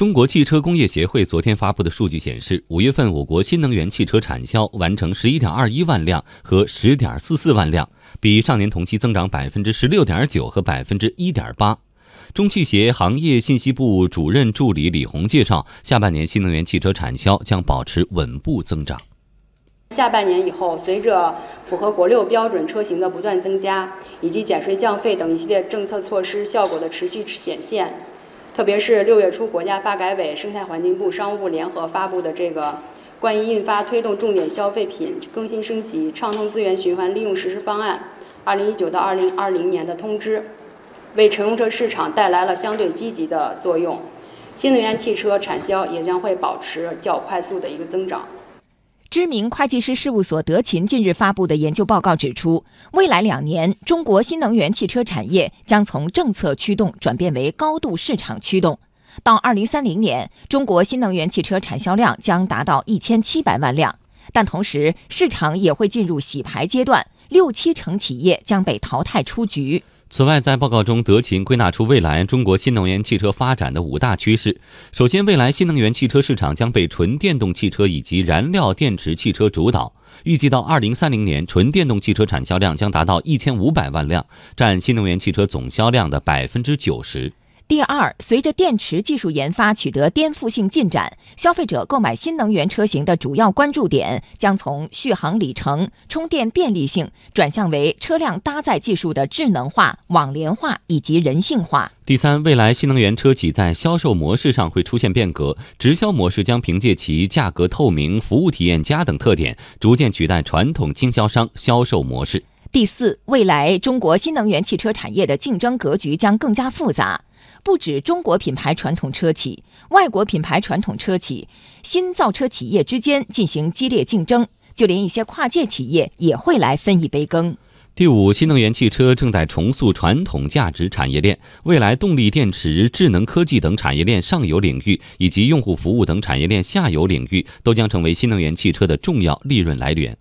中国汽车工业协会昨天发布的数据显示，五月份我国新能源汽车产销完成十一点二一万辆和十点四四万辆，比上年同期增长百分之十六点九和百分之一点八。中汽协行业信息部主任助理李红介绍，下半年新能源汽车产销将保持稳步增长。下半年以后，随着符合国六标准车型的不断增加，以及减税降费等一系列政策措施效果的持续显现。特别是六月初，国家发改委、生态环境部、商务部联合发布的这个关于印发推动重点消费品更新升级、畅通资源循环利用实施方案（二零一九到二零二零年的通知），为乘用车市场带来了相对积极的作用，新能源汽车产销也将会保持较快速的一个增长。知名会计师事务所德勤近日发布的研究报告指出，未来两年中国新能源汽车产业将从政策驱动转变为高度市场驱动。到二零三零年，中国新能源汽车产销量将达到一千七百万辆，但同时市场也会进入洗牌阶段，六七成企业将被淘汰出局。此外，在报告中，德勤归纳出未来中国新能源汽车发展的五大趋势。首先，未来新能源汽车市场将被纯电动汽车以及燃料电池汽车主导。预计到二零三零年，纯电动汽车产销量将达到一千五百万辆，占新能源汽车总销量的百分之九十。第二，随着电池技术研发取得颠覆性进展，消费者购买新能源车型的主要关注点将从续航里程、充电便利性转向为车辆搭载技术的智能化、网联化以及人性化。第三，未来新能源车企在销售模式上会出现变革，直销模式将凭借其价格透明、服务体验佳等特点，逐渐取代传统经销商销售模式。第四，未来中国新能源汽车产业的竞争格局将更加复杂。不止中国品牌传统车企、外国品牌传统车企、新造车企业之间进行激烈竞争，就连一些跨界企业也会来分一杯羹。第五，新能源汽车正在重塑传统价值产业链，未来动力电池、智能科技等产业链上游领域，以及用户服务等产业链下游领域，都将成为新能源汽车的重要利润来源。